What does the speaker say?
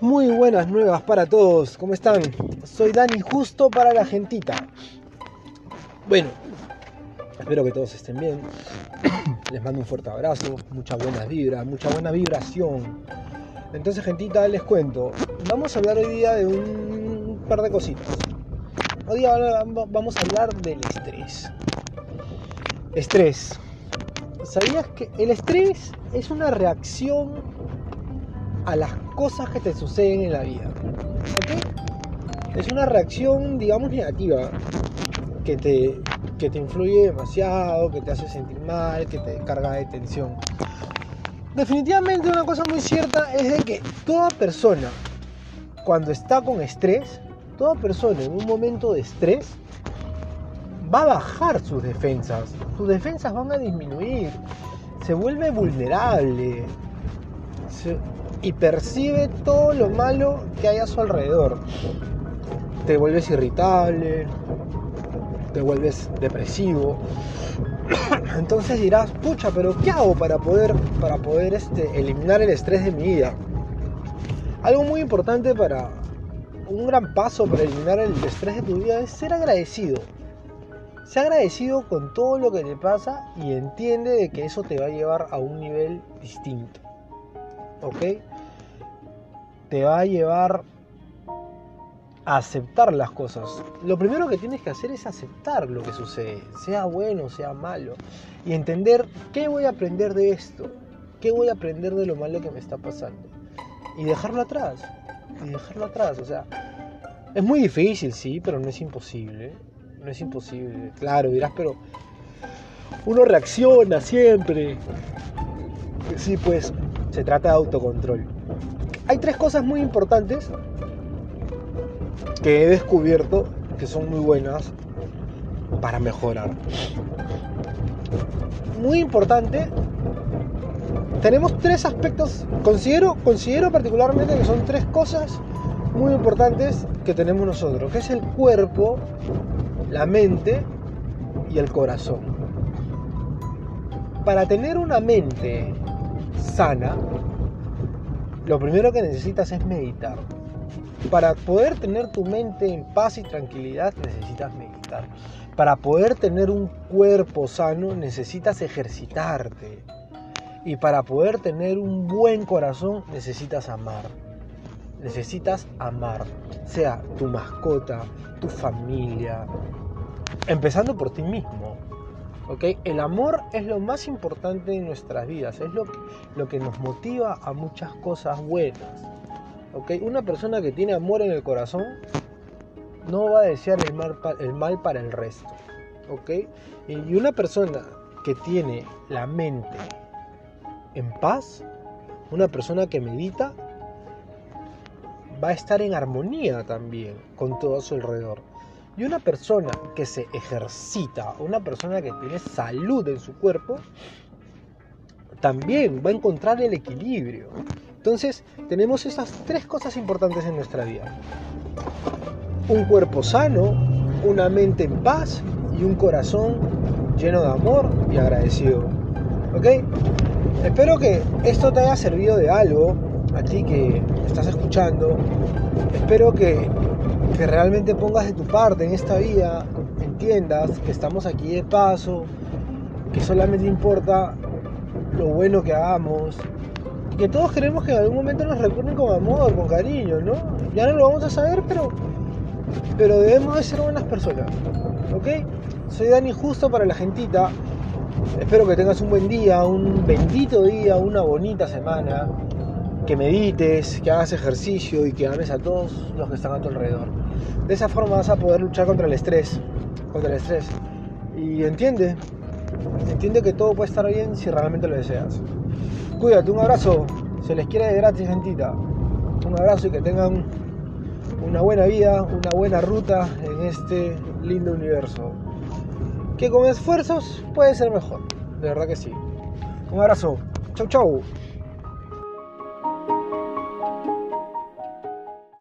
Muy buenas nuevas para todos, ¿cómo están? Soy Dani justo para la gentita. Bueno, espero que todos estén bien. Les mando un fuerte abrazo, mucha buena vibra, mucha buena vibración. Entonces, gentita, les cuento. Vamos a hablar hoy día de un par de cositas. Hoy día vamos a hablar del estrés. Estrés. ¿Sabías que el estrés es una reacción a las cosas que te suceden en la vida. ¿Ok? Es una reacción, digamos, negativa que te, que te influye demasiado, que te hace sentir mal, que te carga de tensión. Definitivamente una cosa muy cierta es de que toda persona, cuando está con estrés, toda persona en un momento de estrés, va a bajar sus defensas. Sus defensas van a disminuir. Se vuelve vulnerable y percibe todo lo malo que hay a su alrededor. Te vuelves irritable, te vuelves depresivo. Entonces dirás, pucha, pero ¿qué hago para poder, para poder este, eliminar el estrés de mi vida? Algo muy importante para un gran paso para eliminar el estrés de tu vida es ser agradecido. Ser agradecido con todo lo que te pasa y entiende de que eso te va a llevar a un nivel distinto. ¿Ok? te va a llevar a aceptar las cosas. Lo primero que tienes que hacer es aceptar lo que sucede, sea bueno, sea malo, y entender qué voy a aprender de esto, qué voy a aprender de lo malo que me está pasando, y dejarlo atrás, y dejarlo atrás, o sea, es muy difícil, sí, pero no es imposible, no es imposible, claro, dirás, pero uno reacciona siempre, sí, pues se trata de autocontrol hay tres cosas muy importantes que he descubierto que son muy buenas para mejorar. Muy importante, tenemos tres aspectos, considero, considero particularmente que son tres cosas muy importantes que tenemos nosotros, que es el cuerpo, la mente y el corazón. Para tener una mente sana, lo primero que necesitas es meditar. Para poder tener tu mente en paz y tranquilidad necesitas meditar. Para poder tener un cuerpo sano necesitas ejercitarte. Y para poder tener un buen corazón necesitas amar. Necesitas amar, sea tu mascota, tu familia, empezando por ti mismo. El amor es lo más importante en nuestras vidas, es lo que, lo que nos motiva a muchas cosas buenas. Una persona que tiene amor en el corazón no va a desear el mal, para el resto. Y una persona que tiene la mente en paz, una persona que medita, va a estar en armonía también con todo a su alrededor. Y una persona que se ejercita, una persona que tiene salud en su cuerpo, también va a encontrar el equilibrio. Entonces, tenemos esas tres cosas importantes en nuestra vida. Un cuerpo sano, una mente en paz y un corazón lleno de amor y agradecido. ¿Ok? Espero que esto te haya servido de algo a ti que estás escuchando. Espero que que realmente pongas de tu parte en esta vida, entiendas que estamos aquí de paso, que solamente importa lo bueno que hagamos, que todos queremos que en algún momento nos recuerden con amor, con cariño, ¿no? Ya no lo vamos a saber, pero, pero debemos de ser buenas personas, ¿ok? Soy Dani Justo para la gentita. Espero que tengas un buen día, un bendito día, una bonita semana que medites, que hagas ejercicio y que ames a todos los que están a tu alrededor. De esa forma vas a poder luchar contra el estrés, contra el estrés. Y entiende, entiende que todo puede estar bien si realmente lo deseas. Cuídate, un abrazo, se les quiere de gratis, gentita. Un abrazo y que tengan una buena vida, una buena ruta en este lindo universo. Que con esfuerzos puede ser mejor, de verdad que sí. Un abrazo, chau chau.